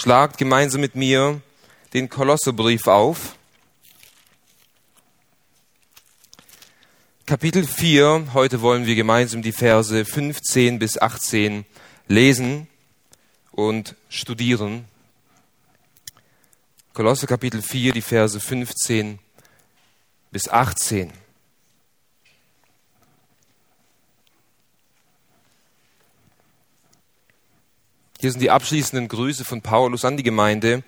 Schlagt gemeinsam mit mir den Kolosserbrief auf. Kapitel 4. Heute wollen wir gemeinsam die Verse 15 bis 18 lesen und studieren. Kolosser Kapitel 4, die Verse 15 bis 18. Hier sind die abschließenden Grüße von Paulus an die Gemeinde.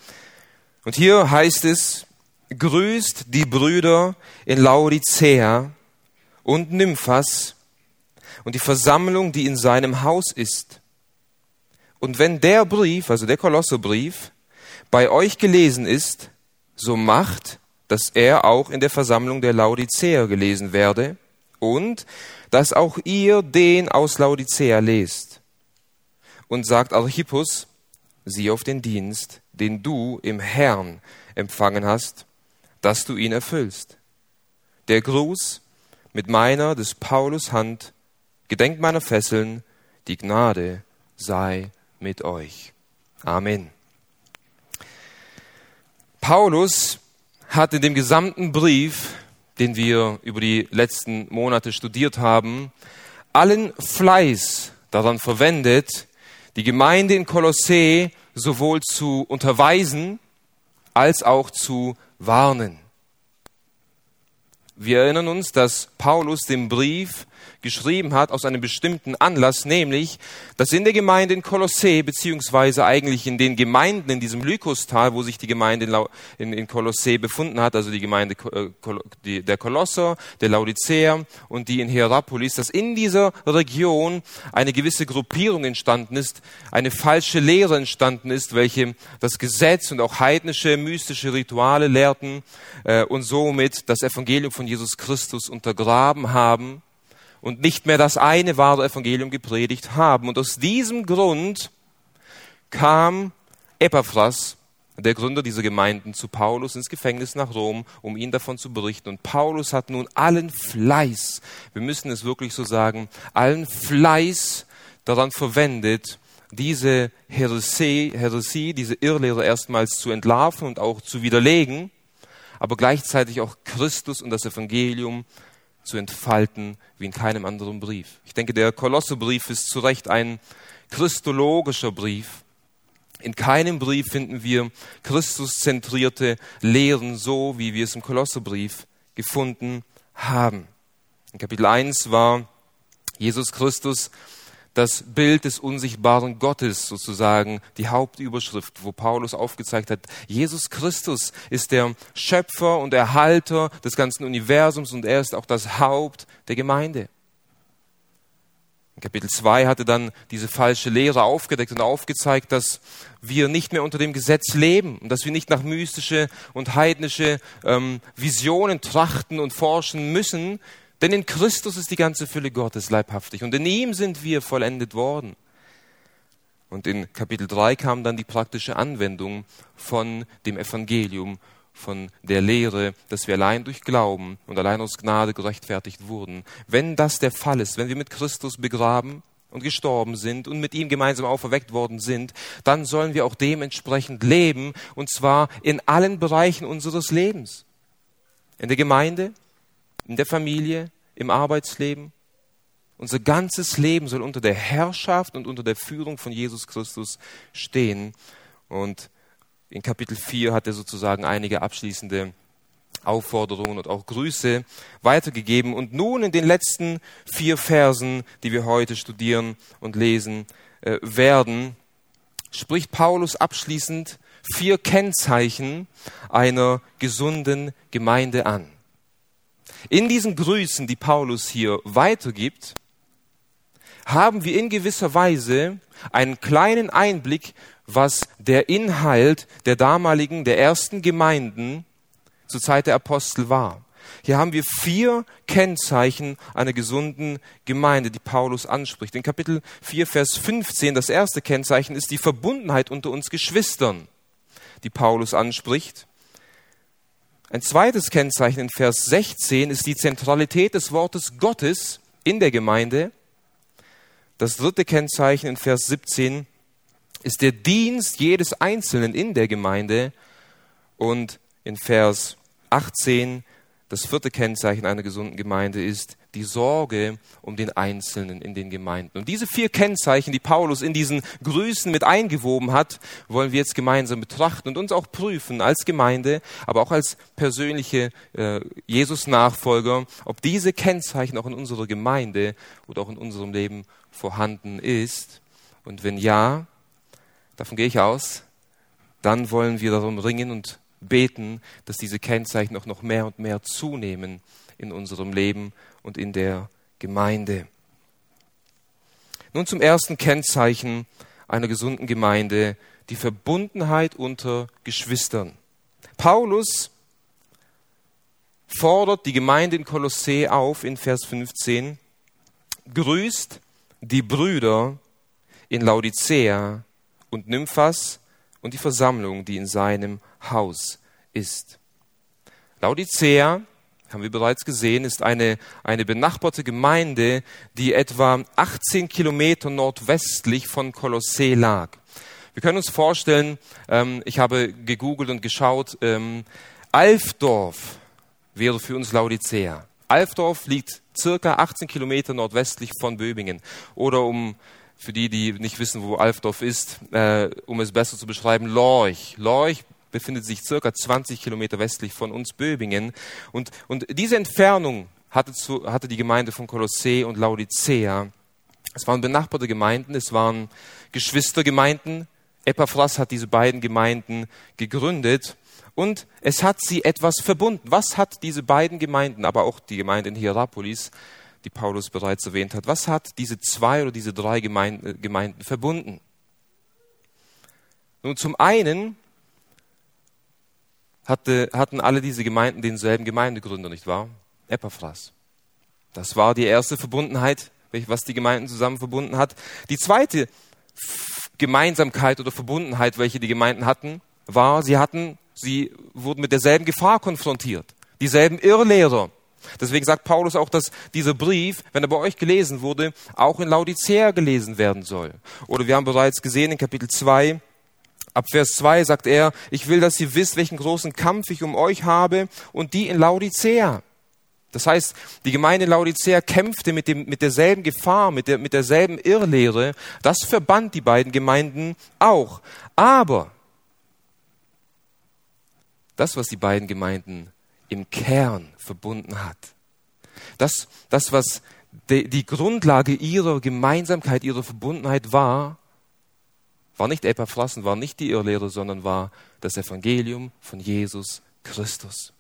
Und hier heißt es, grüßt die Brüder in Laodicea und Nymphas und die Versammlung, die in seinem Haus ist. Und wenn der Brief, also der Kolosserbrief, bei euch gelesen ist, so macht, dass er auch in der Versammlung der Laodicea gelesen werde und dass auch ihr den aus Laodicea lest und sagt Archippus, sieh auf den Dienst, den du im Herrn empfangen hast, dass du ihn erfüllst. Der Gruß mit meiner des Paulus Hand, gedenkt meiner Fesseln, die Gnade sei mit euch. Amen. Paulus hat in dem gesamten Brief, den wir über die letzten Monate studiert haben, allen Fleiß daran verwendet, die Gemeinde in Kolossee sowohl zu unterweisen als auch zu warnen. Wir erinnern uns, dass Paulus den Brief geschrieben hat aus einem bestimmten Anlass, nämlich, dass in der Gemeinde in Kolossee, beziehungsweise eigentlich in den Gemeinden in diesem Lykostal, wo sich die Gemeinde in, in, Kolossee befunden hat, also die Gemeinde äh, der Kolosser, der Laodicea und die in Hierapolis, dass in dieser Region eine gewisse Gruppierung entstanden ist, eine falsche Lehre entstanden ist, welche das Gesetz und auch heidnische, mystische Rituale lehrten äh, und somit das Evangelium von Jesus Christus untergraben haben und nicht mehr das eine wahre Evangelium gepredigt haben. Und aus diesem Grund kam Epaphras, der Gründer dieser Gemeinden, zu Paulus ins Gefängnis nach Rom, um ihn davon zu berichten. Und Paulus hat nun allen Fleiß, wir müssen es wirklich so sagen, allen Fleiß daran verwendet, diese Heresie, Heresie, diese Irrlehre erstmals zu entlarven und auch zu widerlegen, aber gleichzeitig auch Christus und das Evangelium zu entfalten wie in keinem anderen Brief. Ich denke, der Kolossebrief ist zu Recht ein christologischer Brief. In keinem Brief finden wir Christuszentrierte Lehren so, wie wir es im Kolossebrief gefunden haben. In Kapitel 1 war Jesus Christus das Bild des unsichtbaren Gottes sozusagen, die Hauptüberschrift, wo Paulus aufgezeigt hat, Jesus Christus ist der Schöpfer und Erhalter des ganzen Universums und er ist auch das Haupt der Gemeinde. In Kapitel 2 hatte dann diese falsche Lehre aufgedeckt und aufgezeigt, dass wir nicht mehr unter dem Gesetz leben und dass wir nicht nach mystische und heidnische ähm, Visionen trachten und forschen müssen, denn in Christus ist die ganze Fülle Gottes leibhaftig und in ihm sind wir vollendet worden. Und in Kapitel 3 kam dann die praktische Anwendung von dem Evangelium, von der Lehre, dass wir allein durch Glauben und allein aus Gnade gerechtfertigt wurden. Wenn das der Fall ist, wenn wir mit Christus begraben und gestorben sind und mit ihm gemeinsam auferweckt worden sind, dann sollen wir auch dementsprechend leben, und zwar in allen Bereichen unseres Lebens. In der Gemeinde, in der Familie, im Arbeitsleben. Unser ganzes Leben soll unter der Herrschaft und unter der Führung von Jesus Christus stehen. Und in Kapitel 4 hat er sozusagen einige abschließende Aufforderungen und auch Grüße weitergegeben. Und nun in den letzten vier Versen, die wir heute studieren und lesen äh, werden, spricht Paulus abschließend vier Kennzeichen einer gesunden Gemeinde an. In diesen Grüßen, die Paulus hier weitergibt, haben wir in gewisser Weise einen kleinen Einblick, was der Inhalt der damaligen, der ersten Gemeinden zur Zeit der Apostel war. Hier haben wir vier Kennzeichen einer gesunden Gemeinde, die Paulus anspricht. In Kapitel 4, Vers 15, das erste Kennzeichen ist die Verbundenheit unter uns Geschwistern, die Paulus anspricht. Ein zweites Kennzeichen in Vers 16 ist die Zentralität des Wortes Gottes in der Gemeinde. Das dritte Kennzeichen in Vers 17 ist der Dienst jedes Einzelnen in der Gemeinde und in Vers 18 das vierte Kennzeichen einer gesunden Gemeinde ist die Sorge um den Einzelnen in den Gemeinden. Und diese vier Kennzeichen, die Paulus in diesen Grüßen mit eingewoben hat, wollen wir jetzt gemeinsam betrachten und uns auch prüfen als Gemeinde, aber auch als persönliche äh, Jesus-Nachfolger, ob diese Kennzeichen auch in unserer Gemeinde oder auch in unserem Leben vorhanden ist. Und wenn ja, davon gehe ich aus, dann wollen wir darum ringen und beten, dass diese Kennzeichen auch noch mehr und mehr zunehmen in unserem Leben und in der Gemeinde. Nun zum ersten Kennzeichen einer gesunden Gemeinde, die Verbundenheit unter Geschwistern. Paulus fordert die Gemeinde in Kolossee auf in Vers 15, grüßt die Brüder in Laodicea und Nymphas und die Versammlung, die in seinem Haus ist. Laodicea, haben wir bereits gesehen, ist eine, eine benachbarte Gemeinde, die etwa 18 Kilometer nordwestlich von Kolossee lag. Wir können uns vorstellen, ähm, ich habe gegoogelt und geschaut, ähm, Alfdorf wäre für uns Laodicea. Alfdorf liegt circa 18 Kilometer nordwestlich von Böbingen. Oder um für die, die nicht wissen, wo Alfdorf ist, äh, um es besser zu beschreiben, Lorch. Lorch befindet sich circa 20 Kilometer westlich von uns Böbingen. Und, und diese Entfernung hatte, zu, hatte die Gemeinde von Kolossee und Laodicea. Es waren benachbarte Gemeinden, es waren Geschwistergemeinden. Epaphras hat diese beiden Gemeinden gegründet und es hat sie etwas verbunden. Was hat diese beiden Gemeinden, aber auch die Gemeinde in Hierapolis, die Paulus bereits erwähnt hat, was hat diese zwei oder diese drei Gemeinden, Gemeinden verbunden? Nun, zum einen hatte, hatten alle diese Gemeinden denselben Gemeindegründer, nicht wahr? Epaphras. Das war die erste Verbundenheit, was die Gemeinden zusammen verbunden hat. Die zweite Gemeinsamkeit oder Verbundenheit, welche die Gemeinden hatten, war, sie hatten, sie wurden mit derselben Gefahr konfrontiert. Dieselben Irrlehrer. Deswegen sagt Paulus auch, dass dieser Brief, wenn er bei euch gelesen wurde, auch in Laodicea gelesen werden soll. Oder wir haben bereits gesehen in Kapitel 2, Ab Vers 2 sagt er, ich will, dass ihr wisst, welchen großen Kampf ich um euch habe und die in Laodicea. Das heißt, die Gemeinde in Laodicea kämpfte mit, dem, mit derselben Gefahr, mit, der, mit derselben Irrlehre. Das verband die beiden Gemeinden auch. Aber das, was die beiden Gemeinden im Kern verbunden hat, das, das was die, die Grundlage ihrer Gemeinsamkeit, ihrer Verbundenheit war, war nicht Epaphras war nicht die Irrlehre, sondern war das Evangelium von Jesus Christus.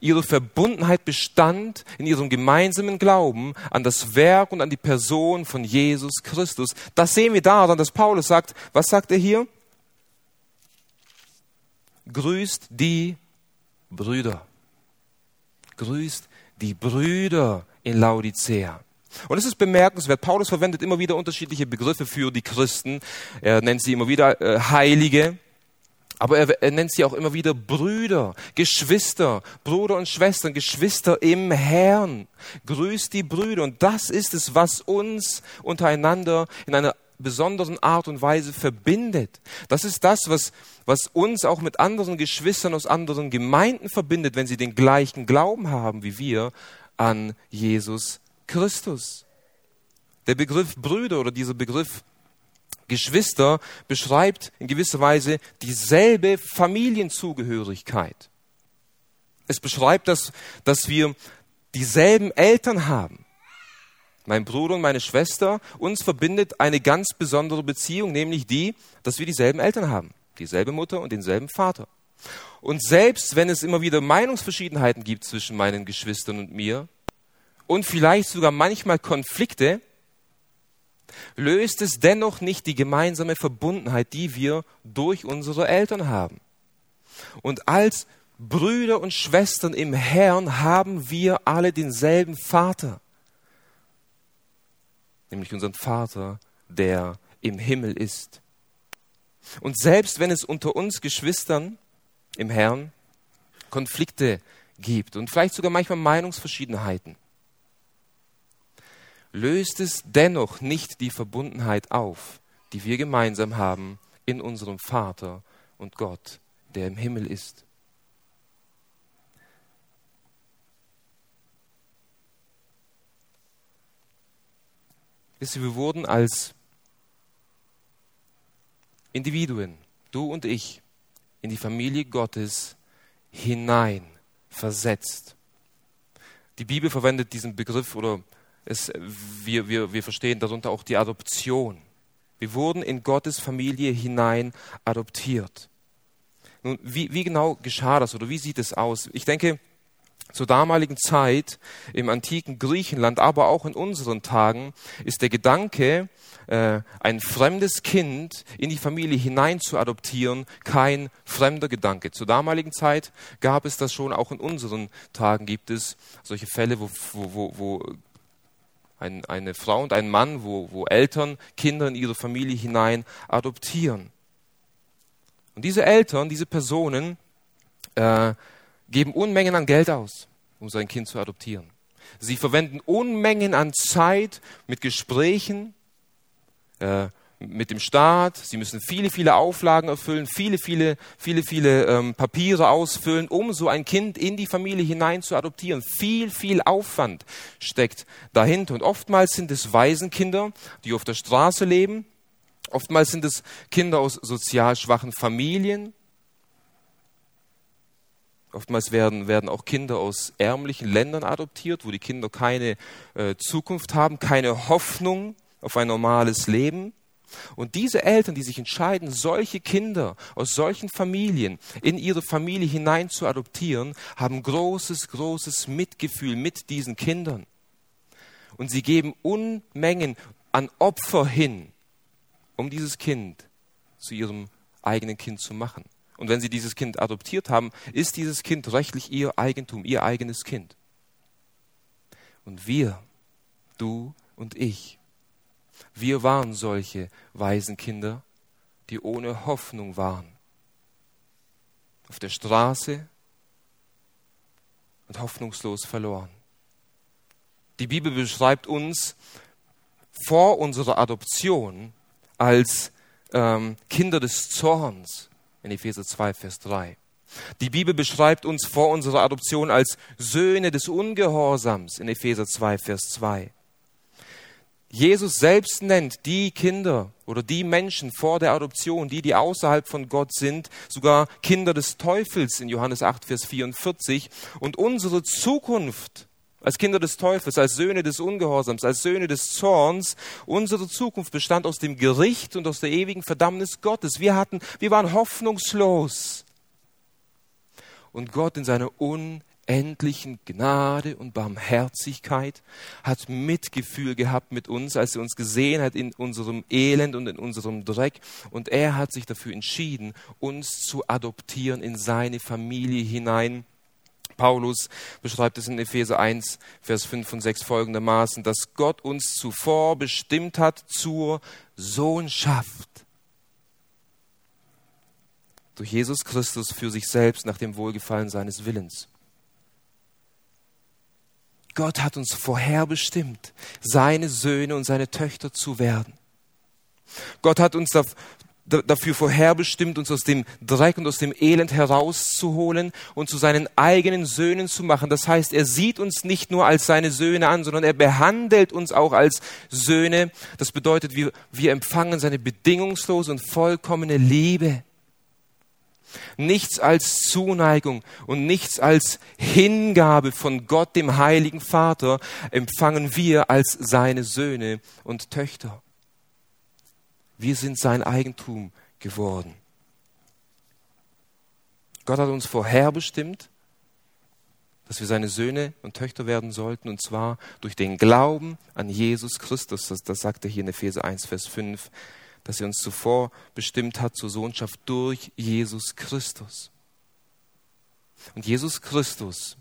Ihre Verbundenheit bestand in ihrem gemeinsamen Glauben an das Werk und an die Person von Jesus Christus. Das sehen wir daran, dass Paulus sagt, was sagt er hier? Grüßt die Brüder. Grüßt die Brüder in Laodicea. Und es ist bemerkenswert, Paulus verwendet immer wieder unterschiedliche Begriffe für die Christen. Er nennt sie immer wieder äh, Heilige, aber er, er nennt sie auch immer wieder Brüder, Geschwister, Bruder und Schwestern, Geschwister im Herrn. Grüßt die Brüder. Und das ist es, was uns untereinander in einer besonderen Art und Weise verbindet. Das ist das, was, was uns auch mit anderen Geschwistern aus anderen Gemeinden verbindet, wenn sie den gleichen Glauben haben wie wir an Jesus Christus. Der Begriff Brüder oder dieser Begriff Geschwister beschreibt in gewisser Weise dieselbe Familienzugehörigkeit. Es beschreibt, dass, dass wir dieselben Eltern haben. Mein Bruder und meine Schwester, uns verbindet eine ganz besondere Beziehung, nämlich die, dass wir dieselben Eltern haben, dieselbe Mutter und denselben Vater. Und selbst wenn es immer wieder Meinungsverschiedenheiten gibt zwischen meinen Geschwistern und mir, und vielleicht sogar manchmal Konflikte, löst es dennoch nicht die gemeinsame Verbundenheit, die wir durch unsere Eltern haben. Und als Brüder und Schwestern im Herrn haben wir alle denselben Vater, nämlich unseren Vater, der im Himmel ist. Und selbst wenn es unter uns Geschwistern im Herrn Konflikte gibt und vielleicht sogar manchmal Meinungsverschiedenheiten, löst es dennoch nicht die Verbundenheit auf, die wir gemeinsam haben in unserem Vater und Gott, der im Himmel ist. Wisst ihr, wir wurden als Individuen, du und ich, in die Familie Gottes hinein versetzt. Die Bibel verwendet diesen Begriff oder es, wir, wir, wir verstehen darunter auch die Adoption. Wir wurden in Gottes Familie hinein adoptiert. Nun, wie, wie genau geschah das oder wie sieht es aus? Ich denke, zur damaligen Zeit im antiken Griechenland, aber auch in unseren Tagen, ist der Gedanke, äh, ein fremdes Kind in die Familie hinein zu adoptieren, kein fremder Gedanke. Zur damaligen Zeit gab es das schon, auch in unseren Tagen gibt es solche Fälle, wo, wo, wo, wo ein, eine Frau und ein Mann, wo, wo Eltern Kinder in ihre Familie hinein adoptieren. Und diese Eltern, diese Personen, äh, geben Unmengen an Geld aus, um sein Kind zu adoptieren. Sie verwenden Unmengen an Zeit mit Gesprächen, äh, mit dem Staat. Sie müssen viele, viele Auflagen erfüllen, viele, viele, viele, viele ähm, Papiere ausfüllen, um so ein Kind in die Familie hinein zu adoptieren. Viel, viel Aufwand steckt dahinter. Und oftmals sind es Waisenkinder, die auf der Straße leben. Oftmals sind es Kinder aus sozial schwachen Familien. Oftmals werden, werden auch Kinder aus ärmlichen Ländern adoptiert, wo die Kinder keine äh, Zukunft haben, keine Hoffnung auf ein normales Leben. Und diese Eltern, die sich entscheiden, solche Kinder aus solchen Familien in ihre Familie hinein zu adoptieren, haben großes, großes Mitgefühl mit diesen Kindern. Und sie geben Unmengen an Opfer hin, um dieses Kind zu ihrem eigenen Kind zu machen. Und wenn sie dieses Kind adoptiert haben, ist dieses Kind rechtlich ihr Eigentum, ihr eigenes Kind. Und wir, du und ich, wir waren solche Waisenkinder, die ohne Hoffnung waren. Auf der Straße und hoffnungslos verloren. Die Bibel beschreibt uns vor unserer Adoption als ähm, Kinder des Zorns, in Epheser 2, Vers 3. Die Bibel beschreibt uns vor unserer Adoption als Söhne des Ungehorsams in Epheser 2, Vers 2. Jesus selbst nennt die Kinder oder die Menschen vor der Adoption, die, die außerhalb von Gott sind, sogar Kinder des Teufels in Johannes 8, Vers 44. Und unsere Zukunft als Kinder des Teufels, als Söhne des Ungehorsams, als Söhne des Zorns. Unsere Zukunft bestand aus dem Gericht und aus der ewigen Verdammnis Gottes. Wir hatten, wir waren hoffnungslos. Und Gott in seiner unendlichen Gnade und Barmherzigkeit hat Mitgefühl gehabt mit uns, als er uns gesehen hat in unserem Elend und in unserem Dreck. Und er hat sich dafür entschieden, uns zu adoptieren in seine Familie hinein Paulus beschreibt es in Epheser 1, Vers 5 und 6 folgendermaßen, dass Gott uns zuvor bestimmt hat zur Sohnschaft. Durch Jesus Christus für sich selbst nach dem Wohlgefallen seines Willens. Gott hat uns vorherbestimmt, seine Söhne und seine Töchter zu werden. Gott hat uns dafür vorherbestimmt, uns aus dem Dreck und aus dem Elend herauszuholen und zu seinen eigenen Söhnen zu machen. Das heißt, er sieht uns nicht nur als seine Söhne an, sondern er behandelt uns auch als Söhne. Das bedeutet, wir, wir empfangen seine bedingungslose und vollkommene Liebe. Nichts als Zuneigung und nichts als Hingabe von Gott, dem heiligen Vater, empfangen wir als seine Söhne und Töchter. Wir sind sein Eigentum geworden. Gott hat uns vorherbestimmt, dass wir seine Söhne und Töchter werden sollten, und zwar durch den Glauben an Jesus Christus. Das, das sagt er hier in Epheser 1, Vers 5, dass er uns zuvor bestimmt hat zur Sohnschaft durch Jesus Christus. Und Jesus Christus,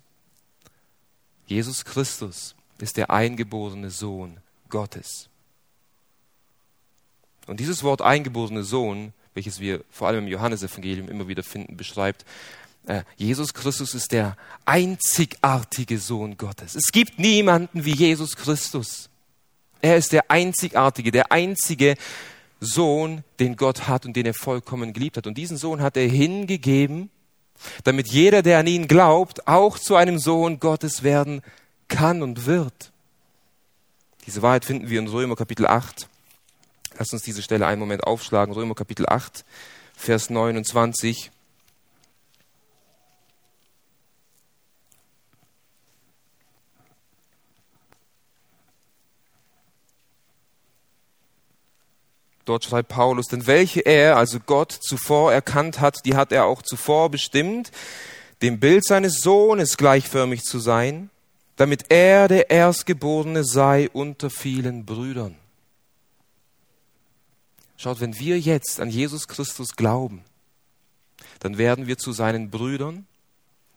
Jesus Christus ist der eingeborene Sohn Gottes. Und dieses Wort eingeborene Sohn, welches wir vor allem im Johannesevangelium immer wieder finden, beschreibt, äh, Jesus Christus ist der einzigartige Sohn Gottes. Es gibt niemanden wie Jesus Christus. Er ist der einzigartige, der einzige Sohn, den Gott hat und den er vollkommen geliebt hat. Und diesen Sohn hat er hingegeben, damit jeder, der an ihn glaubt, auch zu einem Sohn Gottes werden kann und wird. Diese Wahrheit finden wir in Römer Kapitel 8. Lass uns diese Stelle einen Moment aufschlagen. Römer Kapitel 8, Vers 29. Dort schreibt Paulus, denn welche er, also Gott, zuvor erkannt hat, die hat er auch zuvor bestimmt, dem Bild seines Sohnes gleichförmig zu sein, damit er der Erstgeborene sei unter vielen Brüdern. Schaut, wenn wir jetzt an Jesus Christus glauben, dann werden wir zu seinen Brüdern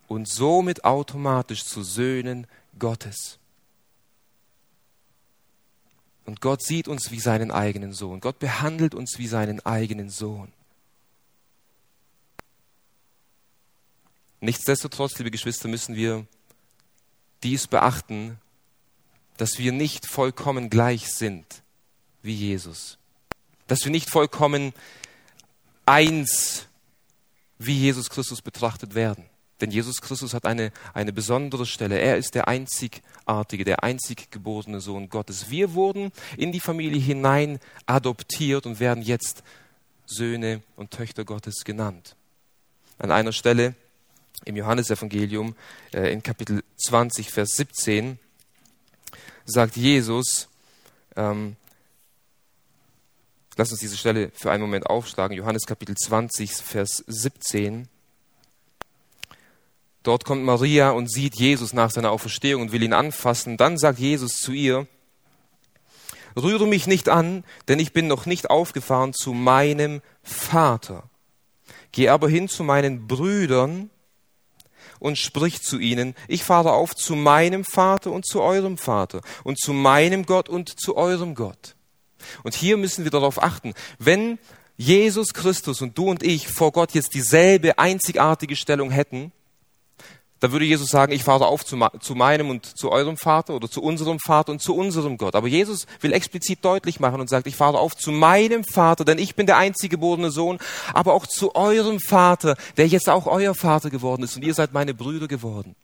und somit automatisch zu Söhnen Gottes. Und Gott sieht uns wie seinen eigenen Sohn. Gott behandelt uns wie seinen eigenen Sohn. Nichtsdestotrotz, liebe Geschwister, müssen wir dies beachten, dass wir nicht vollkommen gleich sind wie Jesus. Dass wir nicht vollkommen eins wie Jesus Christus betrachtet werden. Denn Jesus Christus hat eine, eine besondere Stelle. Er ist der einzigartige, der einzig geborene Sohn Gottes. Wir wurden in die Familie hinein adoptiert und werden jetzt Söhne und Töchter Gottes genannt. An einer Stelle im Johannesevangelium äh, in Kapitel 20, Vers 17 sagt Jesus, ähm, lass uns diese Stelle für einen Moment aufschlagen, Johannes Kapitel 20, Vers 17. Dort kommt Maria und sieht Jesus nach seiner Auferstehung und will ihn anfassen. Dann sagt Jesus zu ihr, rühre mich nicht an, denn ich bin noch nicht aufgefahren zu meinem Vater. Geh aber hin zu meinen Brüdern und sprich zu ihnen, ich fahre auf zu meinem Vater und zu eurem Vater und zu meinem Gott und zu eurem Gott. Und hier müssen wir darauf achten, wenn Jesus Christus und du und ich vor Gott jetzt dieselbe einzigartige Stellung hätten, da würde Jesus sagen, ich fahre auf zu, zu, meinem und zu eurem Vater oder zu unserem Vater und zu unserem Gott. Aber Jesus will explizit deutlich machen und sagt, ich fahre auf zu meinem Vater, denn ich bin der einzig geborene Sohn, aber auch zu eurem Vater, der jetzt auch euer Vater geworden ist und ihr seid meine Brüder geworden.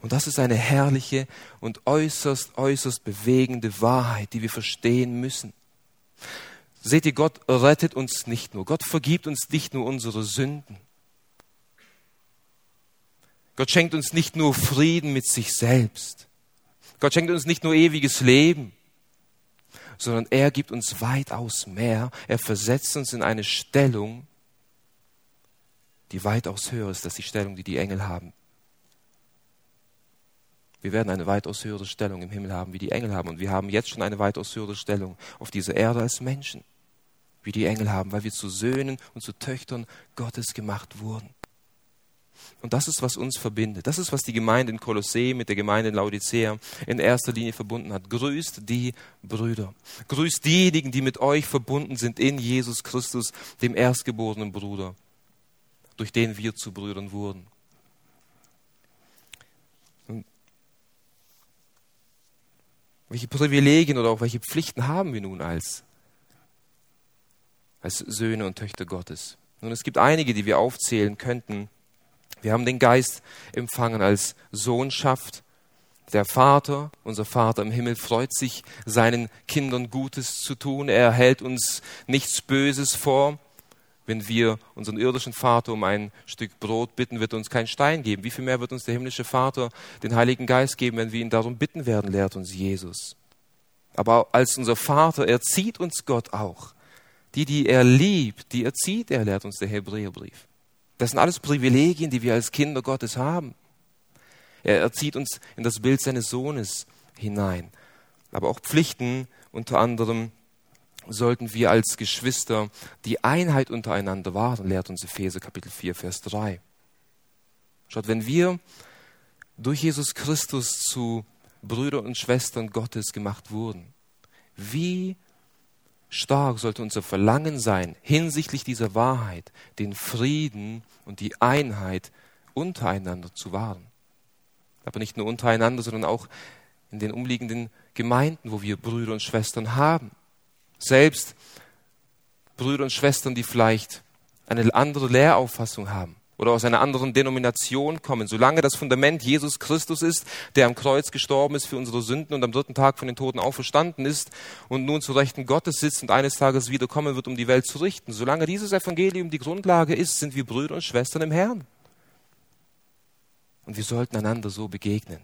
Und das ist eine herrliche und äußerst, äußerst bewegende Wahrheit, die wir verstehen müssen. Seht ihr, Gott rettet uns nicht nur. Gott vergibt uns nicht nur unsere Sünden. Gott schenkt uns nicht nur Frieden mit sich selbst. Gott schenkt uns nicht nur ewiges Leben, sondern er gibt uns weitaus mehr. Er versetzt uns in eine Stellung, die weitaus höher ist als die Stellung, die die Engel haben. Wir werden eine weitaus höhere Stellung im Himmel haben, wie die Engel haben. Und wir haben jetzt schon eine weitaus höhere Stellung auf dieser Erde als Menschen, wie die Engel haben, weil wir zu Söhnen und zu Töchtern Gottes gemacht wurden. Und das ist, was uns verbindet. Das ist, was die Gemeinde in Kolossee mit der Gemeinde in Laodicea in erster Linie verbunden hat. Grüßt die Brüder. Grüßt diejenigen, die mit euch verbunden sind in Jesus Christus, dem erstgeborenen Bruder, durch den wir zu Brüdern wurden. Welche Privilegien oder auch welche Pflichten haben wir nun als, als Söhne und Töchter Gottes? Nun, es gibt einige, die wir aufzählen könnten. Wir haben den Geist empfangen als Sohnschaft. Der Vater, unser Vater im Himmel, freut sich, seinen Kindern Gutes zu tun. Er hält uns nichts Böses vor. Wenn wir unseren irdischen Vater um ein Stück Brot bitten, wird er uns keinen Stein geben. Wie viel mehr wird uns der himmlische Vater den Heiligen Geist geben, wenn wir ihn darum bitten werden, lehrt uns Jesus. Aber als unser Vater erzieht uns Gott auch. Die, die er liebt, die erzieht er, lehrt uns der Hebräerbrief. Das sind alles Privilegien, die wir als Kinder Gottes haben. Er erzieht uns in das Bild seines Sohnes hinein. Aber auch Pflichten, unter anderem sollten wir als Geschwister die Einheit untereinander wahren, lehrt uns Epheser Kapitel 4, Vers 3. Schaut, wenn wir durch Jesus Christus zu Brüder und Schwestern Gottes gemacht wurden, wie stark sollte unser Verlangen sein, hinsichtlich dieser Wahrheit, den Frieden und die Einheit untereinander zu wahren. Aber nicht nur untereinander, sondern auch in den umliegenden Gemeinden, wo wir Brüder und Schwestern haben. Selbst Brüder und Schwestern, die vielleicht eine andere Lehrauffassung haben oder aus einer anderen Denomination kommen, solange das Fundament Jesus Christus ist, der am Kreuz gestorben ist für unsere Sünden und am dritten Tag von den Toten auferstanden ist und nun zu Rechten Gottes sitzt und eines Tages wiederkommen wird, um die Welt zu richten, solange dieses Evangelium die Grundlage ist, sind wir Brüder und Schwestern im Herrn. Und wir sollten einander so begegnen,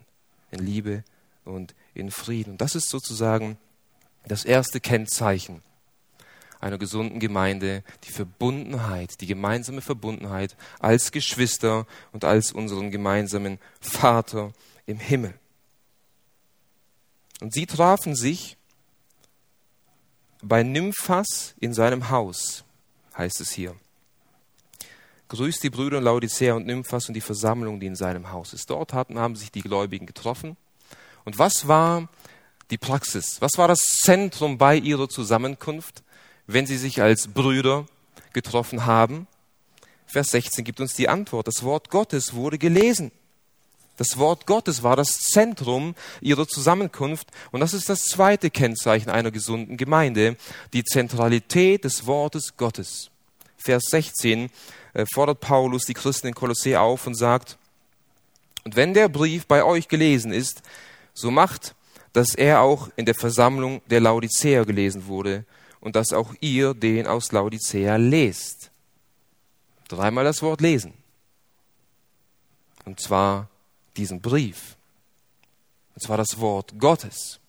in Liebe und in Frieden. Und das ist sozusagen das erste Kennzeichen einer gesunden Gemeinde, die Verbundenheit, die gemeinsame Verbundenheit als Geschwister und als unseren gemeinsamen Vater im Himmel. Und sie trafen sich bei Nymphas in seinem Haus, heißt es hier. Grüßt die Brüder Laodicea und Nymphas und die Versammlung, die in seinem Haus ist. Dort hatten, haben sich die Gläubigen getroffen. Und was war die Praxis? Was war das Zentrum bei ihrer Zusammenkunft? Wenn sie sich als Brüder getroffen haben? Vers 16 gibt uns die Antwort. Das Wort Gottes wurde gelesen. Das Wort Gottes war das Zentrum ihrer Zusammenkunft und das ist das zweite Kennzeichen einer gesunden Gemeinde, die Zentralität des Wortes Gottes. Vers 16 äh, fordert Paulus die Christen in Kolossee auf und sagt, und wenn der Brief bei euch gelesen ist, so macht, dass er auch in der Versammlung der Laodicea gelesen wurde und dass auch ihr den aus Laodicea lest. Dreimal das Wort lesen. Und zwar diesen Brief. Und zwar das Wort Gottes.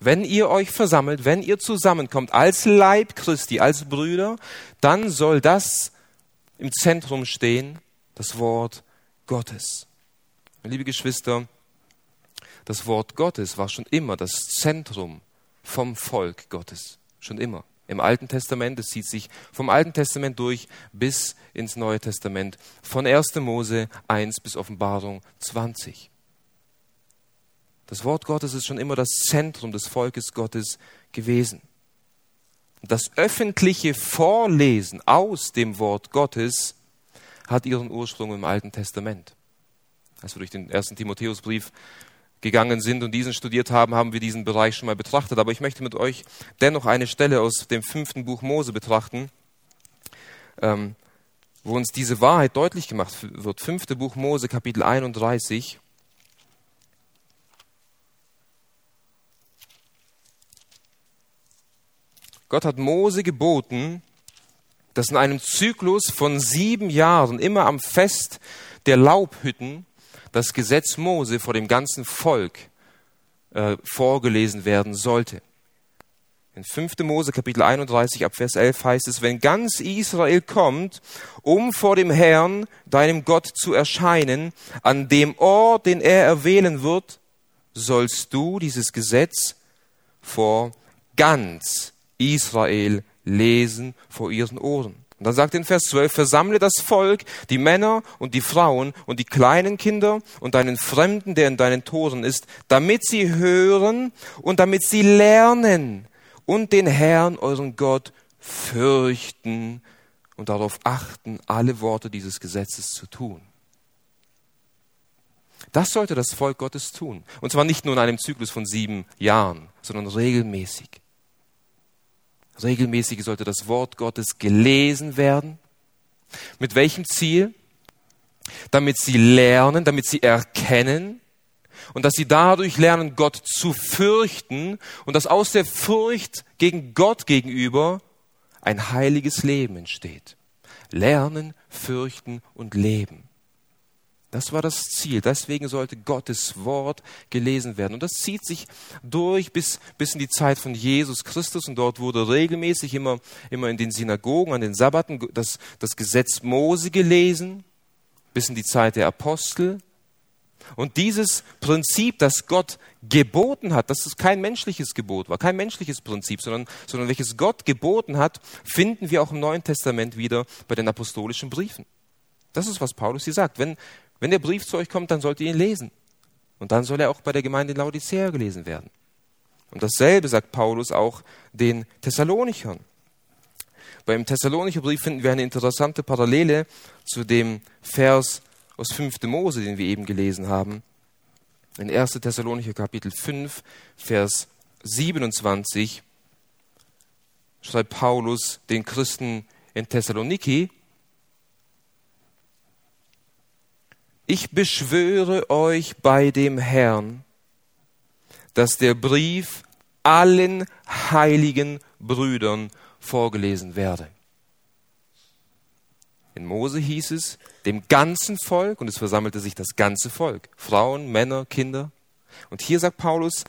Wenn ihr euch versammelt, wenn ihr zusammenkommt als Leib Christi, als Brüder, dann soll das im Zentrum stehen, das Wort Gottes. Liebe Geschwister, das Wort Gottes war schon immer das Zentrum vom Volk Gottes. Schon immer. Im Alten Testament, es zieht sich vom Alten Testament durch bis ins Neue Testament, von 1. Mose 1 bis Offenbarung 20. Das Wort Gottes ist schon immer das Zentrum des Volkes Gottes gewesen. Das öffentliche Vorlesen aus dem Wort Gottes hat ihren Ursprung im Alten Testament. Als wir durch den ersten Timotheusbrief gegangen sind und diesen studiert haben, haben wir diesen Bereich schon mal betrachtet. Aber ich möchte mit euch dennoch eine Stelle aus dem fünften Buch Mose betrachten, ähm, wo uns diese Wahrheit deutlich gemacht wird. Fünfte Buch Mose, Kapitel 31. Gott hat Mose geboten, dass in einem Zyklus von sieben Jahren immer am Fest der Laubhütten das Gesetz Mose vor dem ganzen Volk äh, vorgelesen werden sollte. In 5. Mose Kapitel 31 ab Vers 11 heißt es, wenn ganz Israel kommt, um vor dem Herrn, deinem Gott, zu erscheinen, an dem Ort, den er erwählen wird, sollst du dieses Gesetz vor ganz Israel lesen vor ihren Ohren. Und dann sagt in Vers 12, versammle das Volk, die Männer und die Frauen und die kleinen Kinder und deinen Fremden, der in deinen Toren ist, damit sie hören und damit sie lernen und den Herrn, euren Gott, fürchten und darauf achten, alle Worte dieses Gesetzes zu tun. Das sollte das Volk Gottes tun. Und zwar nicht nur in einem Zyklus von sieben Jahren, sondern regelmäßig. Regelmäßig sollte das Wort Gottes gelesen werden. Mit welchem Ziel? Damit sie lernen, damit sie erkennen und dass sie dadurch lernen, Gott zu fürchten und dass aus der Furcht gegen Gott gegenüber ein heiliges Leben entsteht. Lernen, fürchten und leben. Das war das Ziel. Deswegen sollte Gottes Wort gelesen werden. Und das zieht sich durch bis, bis in die Zeit von Jesus Christus. Und dort wurde regelmäßig immer, immer in den Synagogen, an den Sabbaten das, das Gesetz Mose gelesen, bis in die Zeit der Apostel. Und dieses Prinzip, das Gott geboten hat, dass es kein menschliches Gebot war, kein menschliches Prinzip, sondern, sondern welches Gott geboten hat, finden wir auch im Neuen Testament wieder bei den apostolischen Briefen. Das ist, was Paulus hier sagt. Wenn, wenn der Brief zu euch kommt, dann sollt ihr ihn lesen. Und dann soll er auch bei der Gemeinde in Laodicea gelesen werden. Und dasselbe sagt Paulus auch den Thessalonichern. Beim Thessalonicher Brief finden wir eine interessante Parallele zu dem Vers aus 5. Mose, den wir eben gelesen haben. In 1. Thessalonicher Kapitel 5, Vers 27 schreibt Paulus den Christen in Thessaloniki, ich beschwöre euch bei dem Herrn, dass der Brief allen heiligen Brüdern vorgelesen werde. In Mose hieß es, dem ganzen Volk, und es versammelte sich das ganze Volk, Frauen, Männer, Kinder. Und hier sagt Paulus,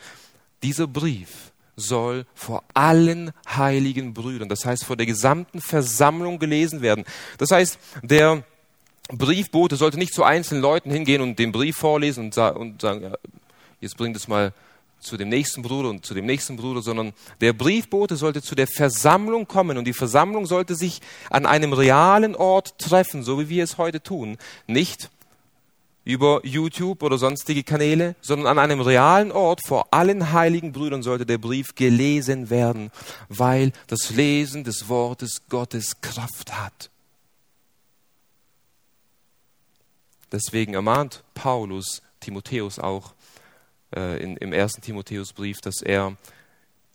dieser Brief soll vor allen heiligen Brüdern, das heißt vor der gesamten Versammlung gelesen werden. Das heißt, der Briefbote sollte nicht zu einzelnen Leuten hingehen und den Brief vorlesen und, sagen, ja, jetzt bringt es mal zu dem nächsten Bruder und zu dem nächsten Bruder, sondern der Briefbote sollte zu der Versammlung kommen und die Versammlung sollte sich an einem realen Ort treffen, so wie wir es heute tun. Nicht über YouTube oder sonstige Kanäle, sondern an einem realen Ort vor allen heiligen Brüdern sollte der Brief gelesen werden, weil das Lesen des Wortes Gottes Kraft hat. Deswegen ermahnt Paulus Timotheus auch, äh, in, im ersten Timotheusbrief, dass er,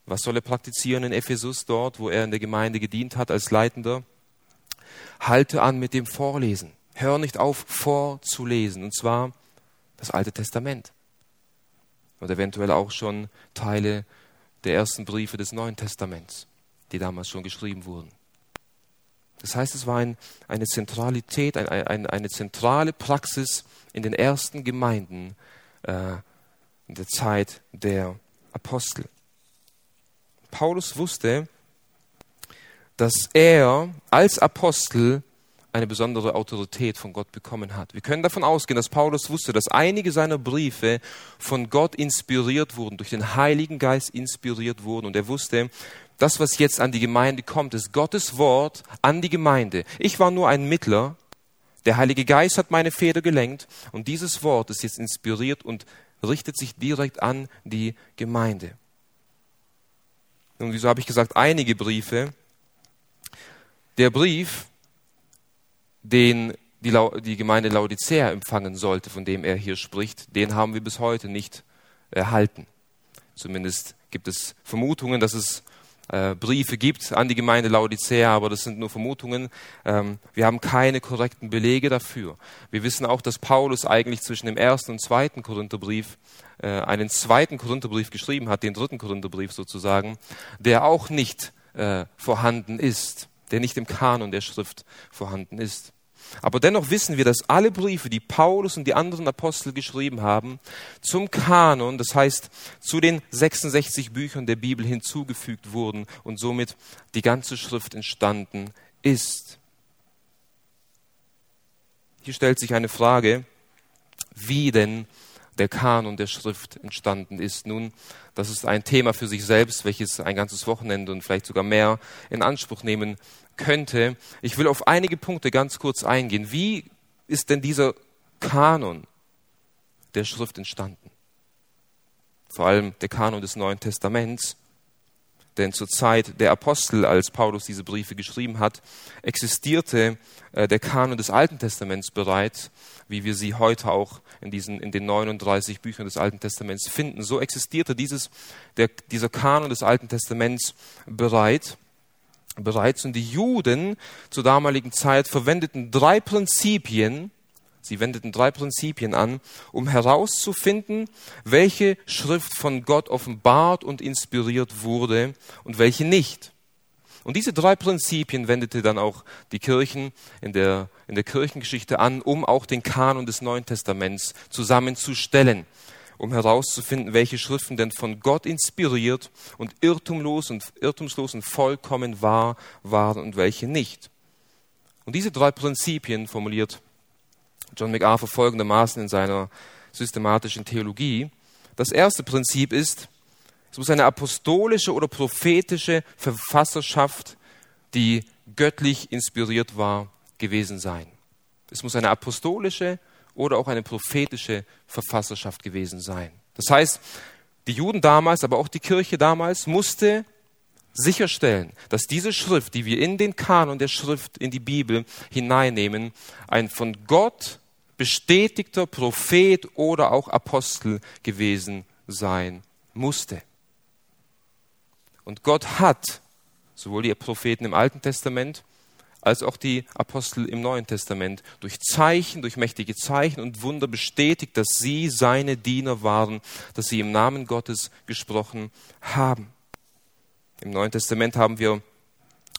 was soll er praktizieren in Ephesus dort, wo er in der Gemeinde gedient hat als Leitender? Halte an mit dem Vorlesen. Hör nicht auf, vorzulesen. Und zwar das Alte Testament. Und eventuell auch schon Teile der ersten Briefe des Neuen Testaments, die damals schon geschrieben wurden. Das heißt, es war ein, eine Zentralität, ein, ein, eine zentrale Praxis in den ersten Gemeinden, äh, in der Zeit der Apostel. Paulus wusste, dass er als Apostel eine besondere Autorität von Gott bekommen hat. Wir können davon ausgehen, dass Paulus wusste, dass einige seiner Briefe von Gott inspiriert wurden, durch den Heiligen Geist inspiriert wurden. Und er wusste, das, was jetzt an die Gemeinde kommt, ist Gottes Wort an die Gemeinde. Ich war nur ein Mittler. Der Heilige Geist hat meine Feder gelenkt und dieses Wort ist jetzt inspiriert und richtet sich direkt an die Gemeinde. Nun, wieso habe ich gesagt, einige Briefe? Der Brief, den die, die Gemeinde Laodicea empfangen sollte, von dem er hier spricht, den haben wir bis heute nicht erhalten. Zumindest gibt es Vermutungen, dass es äh, Briefe gibt an die Gemeinde Laodicea, aber das sind nur Vermutungen. Ähm, wir haben keine korrekten Belege dafür. Wir wissen auch, dass Paulus eigentlich zwischen dem ersten und zweiten Korintherbrief äh, einen zweiten Korintherbrief geschrieben hat, den dritten Korintherbrief sozusagen, der auch nicht äh, vorhanden ist, der nicht im Kanon der Schrift vorhanden ist. Aber dennoch wissen wir, dass alle Briefe, die Paulus und die anderen Apostel geschrieben haben, zum Kanon, das heißt zu den 66 Büchern der Bibel hinzugefügt wurden und somit die ganze Schrift entstanden ist. Hier stellt sich eine Frage, wie denn der Kanon der Schrift entstanden ist. Nun, das ist ein Thema für sich selbst, welches ein ganzes Wochenende und vielleicht sogar mehr in Anspruch nehmen könnte. Ich will auf einige Punkte ganz kurz eingehen. Wie ist denn dieser Kanon der Schrift entstanden? Vor allem der Kanon des Neuen Testaments. Denn zur Zeit der Apostel, als Paulus diese Briefe geschrieben hat, existierte äh, der Kanon des Alten Testaments bereits, wie wir sie heute auch in, diesen, in den 39 Büchern des Alten Testaments finden. So existierte dieses, der, dieser Kanon des Alten Testaments bereits bereits. Und die Juden zur damaligen Zeit verwendeten drei Prinzipien, sie wendeten drei Prinzipien an, um herauszufinden, welche Schrift von Gott offenbart und inspiriert wurde und welche nicht. Und diese drei Prinzipien wendete dann auch die Kirchen in der, in der Kirchengeschichte an, um auch den Kanon des Neuen Testaments zusammenzustellen um herauszufinden, welche Schriften denn von Gott inspiriert und irrtumlos und irrtumslos und vollkommen wahr waren und welche nicht. Und diese drei Prinzipien formuliert John MacArthur folgendermaßen in seiner systematischen Theologie. Das erste Prinzip ist, es muss eine apostolische oder prophetische Verfasserschaft, die göttlich inspiriert war, gewesen sein. Es muss eine apostolische oder auch eine prophetische Verfasserschaft gewesen sein. Das heißt, die Juden damals, aber auch die Kirche damals musste sicherstellen, dass diese Schrift, die wir in den Kanon der Schrift in die Bibel hineinnehmen, ein von Gott bestätigter Prophet oder auch Apostel gewesen sein musste. Und Gott hat sowohl die Propheten im Alten Testament als auch die Apostel im Neuen Testament durch Zeichen, durch mächtige Zeichen und Wunder bestätigt, dass sie seine Diener waren, dass sie im Namen Gottes gesprochen haben. Im Neuen Testament haben wir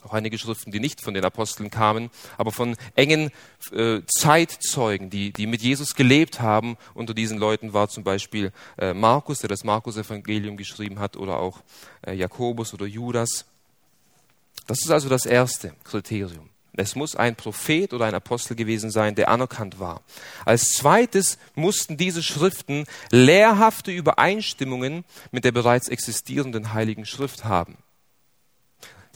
auch einige Schriften, die nicht von den Aposteln kamen, aber von engen äh, Zeitzeugen, die, die mit Jesus gelebt haben. Unter diesen Leuten war zum Beispiel äh, Markus, der das Markus-Evangelium geschrieben hat, oder auch äh, Jakobus oder Judas. Das ist also das erste Kriterium. Es muss ein Prophet oder ein Apostel gewesen sein, der anerkannt war. Als zweites mussten diese Schriften lehrhafte Übereinstimmungen mit der bereits existierenden Heiligen Schrift haben.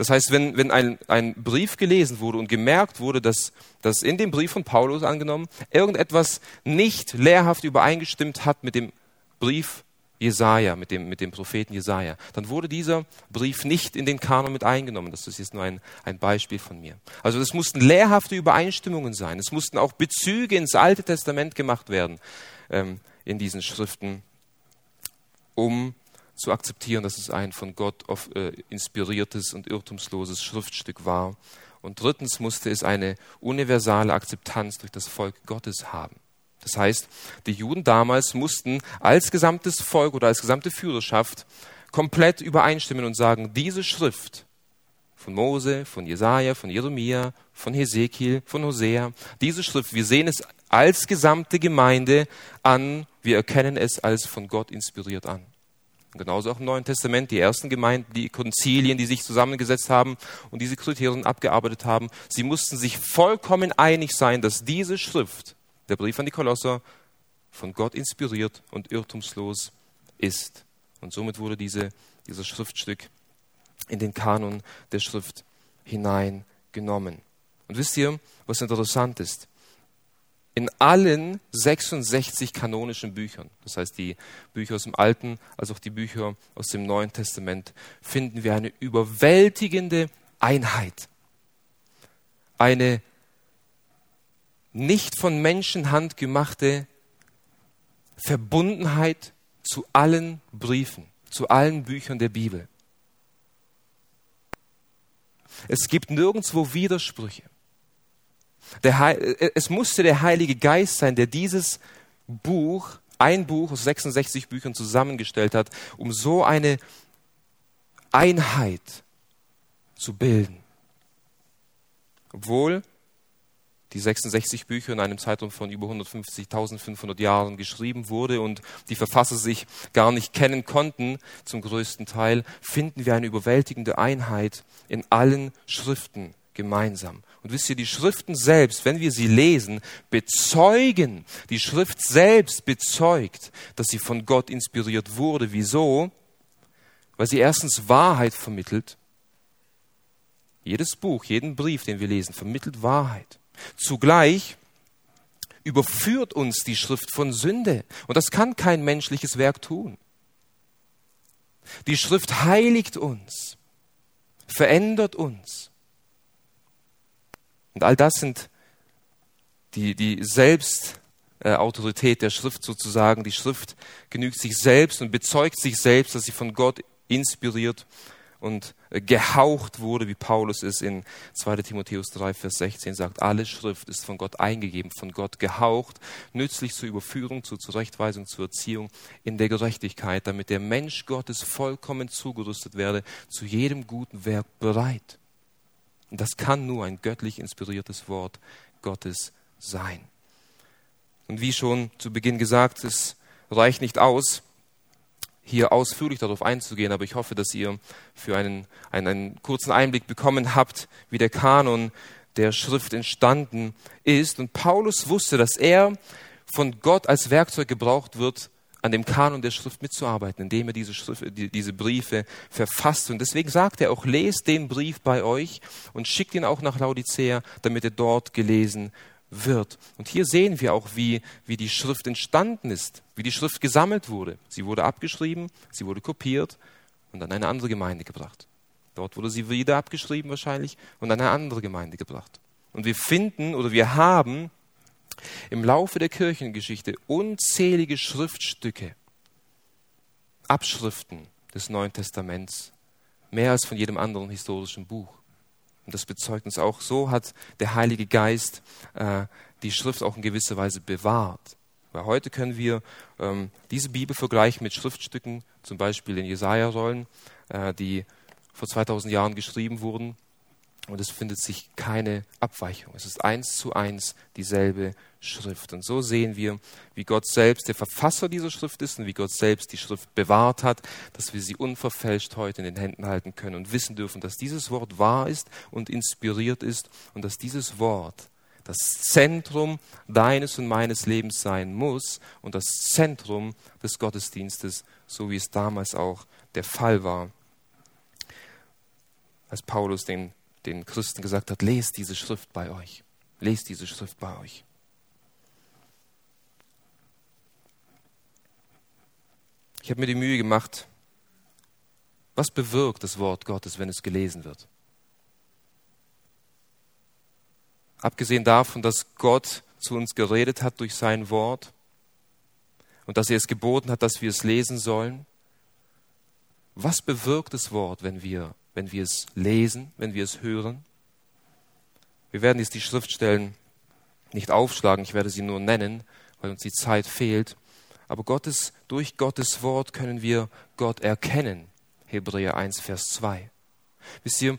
Das heißt, wenn, wenn ein, ein Brief gelesen wurde und gemerkt wurde, dass, dass in dem Brief von Paulus angenommen irgendetwas nicht lehrhaft übereingestimmt hat mit dem Brief Jesaja, mit dem, mit dem Propheten Jesaja, dann wurde dieser Brief nicht in den Kanon mit eingenommen. Das ist jetzt nur ein, ein Beispiel von mir. Also es mussten lehrhafte Übereinstimmungen sein. Es mussten auch Bezüge ins Alte Testament gemacht werden ähm, in diesen Schriften, um zu akzeptieren, dass es ein von Gott äh, inspiriertes und irrtumsloses Schriftstück war. Und drittens musste es eine universale Akzeptanz durch das Volk Gottes haben. Das heißt, die Juden damals mussten als gesamtes Volk oder als gesamte Führerschaft komplett übereinstimmen und sagen, diese Schrift von Mose, von Jesaja, von Jeremia, von Hesekiel, von Hosea, diese Schrift, wir sehen es als gesamte Gemeinde an, wir erkennen es als von Gott inspiriert an. Und genauso auch im Neuen Testament, die ersten Gemeinden, die Konzilien, die sich zusammengesetzt haben und diese Kriterien abgearbeitet haben, sie mussten sich vollkommen einig sein, dass diese Schrift, der Brief an die Kolosser, von Gott inspiriert und irrtumslos ist. Und somit wurde diese, dieses Schriftstück in den Kanon der Schrift hineingenommen. Und wisst ihr, was interessant ist? In allen 66 kanonischen Büchern, das heißt die Bücher aus dem Alten als auch die Bücher aus dem Neuen Testament, finden wir eine überwältigende Einheit. Eine nicht von Menschenhand gemachte Verbundenheit zu allen Briefen, zu allen Büchern der Bibel. Es gibt nirgendwo Widersprüche. Äh, es musste der Heilige Geist sein, der dieses Buch, ein Buch aus 66 Büchern zusammengestellt hat, um so eine Einheit zu bilden. Obwohl die 66 Bücher in einem Zeitraum von über 150, 1500 Jahren geschrieben wurde und die Verfasser sich gar nicht kennen konnten, zum größten Teil, finden wir eine überwältigende Einheit in allen Schriften gemeinsam. Und wisst ihr, die Schriften selbst, wenn wir sie lesen, bezeugen, die Schrift selbst bezeugt, dass sie von Gott inspiriert wurde. Wieso? Weil sie erstens Wahrheit vermittelt. Jedes Buch, jeden Brief, den wir lesen, vermittelt Wahrheit. Zugleich überführt uns die Schrift von Sünde. Und das kann kein menschliches Werk tun. Die Schrift heiligt uns, verändert uns. Und all das sind die, die Selbstautorität der Schrift sozusagen. Die Schrift genügt sich selbst und bezeugt sich selbst, dass sie von Gott inspiriert und äh, gehaucht wurde, wie Paulus es in 2 Timotheus 3, Vers 16 sagt. Alle Schrift ist von Gott eingegeben, von Gott gehaucht, nützlich zur Überführung, zur Zurechtweisung, zur Erziehung in der Gerechtigkeit, damit der Mensch Gottes vollkommen zugerüstet werde, zu jedem guten Werk bereit. Das kann nur ein göttlich inspiriertes Wort Gottes sein. Und wie schon zu Beginn gesagt, es reicht nicht aus, hier ausführlich darauf einzugehen, aber ich hoffe, dass ihr für einen, einen, einen kurzen Einblick bekommen habt, wie der Kanon der Schrift entstanden ist. Und Paulus wusste, dass er von Gott als Werkzeug gebraucht wird, an dem Kanon der Schrift mitzuarbeiten, indem er diese, Schrift, diese Briefe verfasst. Und deswegen sagt er auch, lest den Brief bei euch und schickt ihn auch nach Laodicea, damit er dort gelesen wird. Und hier sehen wir auch, wie, wie die Schrift entstanden ist, wie die Schrift gesammelt wurde. Sie wurde abgeschrieben, sie wurde kopiert und an eine andere Gemeinde gebracht. Dort wurde sie wieder abgeschrieben wahrscheinlich und an eine andere Gemeinde gebracht. Und wir finden oder wir haben im Laufe der Kirchengeschichte unzählige Schriftstücke, Abschriften des Neuen Testaments mehr als von jedem anderen historischen Buch. Und das bezeugt uns auch. So hat der Heilige Geist äh, die Schrift auch in gewisser Weise bewahrt. Weil heute können wir ähm, diese Bibel vergleichen mit Schriftstücken, zum Beispiel in Jesaja-Rollen, äh, die vor 2000 Jahren geschrieben wurden. Und es findet sich keine Abweichung. Es ist eins zu eins dieselbe Schrift. Und so sehen wir, wie Gott selbst der Verfasser dieser Schrift ist und wie Gott selbst die Schrift bewahrt hat, dass wir sie unverfälscht heute in den Händen halten können und wissen dürfen, dass dieses Wort wahr ist und inspiriert ist und dass dieses Wort das Zentrum deines und meines Lebens sein muss und das Zentrum des Gottesdienstes, so wie es damals auch der Fall war, als Paulus den, den Christen gesagt hat, lest diese Schrift bei euch, lest diese Schrift bei euch. Ich habe mir die Mühe gemacht, was bewirkt das Wort Gottes, wenn es gelesen wird? Abgesehen davon, dass Gott zu uns geredet hat durch sein Wort und dass er es geboten hat, dass wir es lesen sollen, was bewirkt das Wort, wenn wir, wenn wir es lesen, wenn wir es hören? Wir werden jetzt die Schriftstellen nicht aufschlagen, ich werde sie nur nennen, weil uns die Zeit fehlt. Aber Gottes, durch Gottes Wort können wir Gott erkennen. Hebräer 1, Vers 2. Wisst ihr,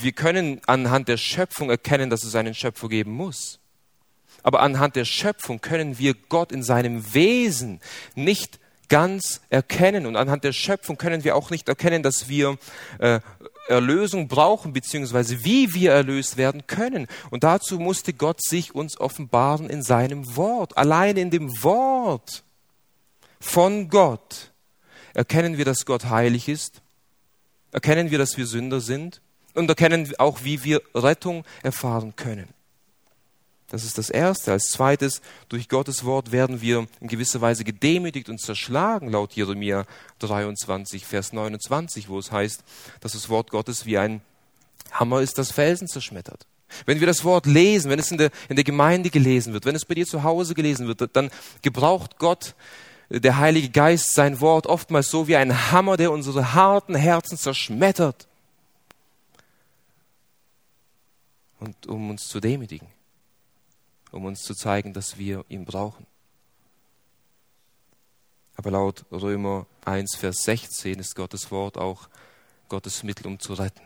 wir können anhand der Schöpfung erkennen, dass es einen Schöpfer geben muss. Aber anhand der Schöpfung können wir Gott in seinem Wesen nicht ganz erkennen. Und anhand der Schöpfung können wir auch nicht erkennen, dass wir äh, Erlösung brauchen, beziehungsweise wie wir erlöst werden können. Und dazu musste Gott sich uns offenbaren in seinem Wort. Allein in dem Wort von Gott erkennen wir, dass Gott heilig ist. Erkennen wir, dass wir Sünder sind und erkennen auch, wie wir Rettung erfahren können. Das ist das Erste. Als zweites, durch Gottes Wort werden wir in gewisser Weise gedemütigt und zerschlagen, laut Jeremia 23, Vers 29, wo es heißt, dass das Wort Gottes wie ein Hammer ist, das Felsen zerschmettert. Wenn wir das Wort lesen, wenn es in der, in der Gemeinde gelesen wird, wenn es bei dir zu Hause gelesen wird, dann gebraucht Gott, der Heilige Geist, sein Wort oftmals so wie ein Hammer, der unsere harten Herzen zerschmettert. und um uns zu demütigen, um uns zu zeigen, dass wir ihn brauchen. Aber laut Römer 1, Vers 16 ist Gottes Wort auch Gottes Mittel, um zu retten.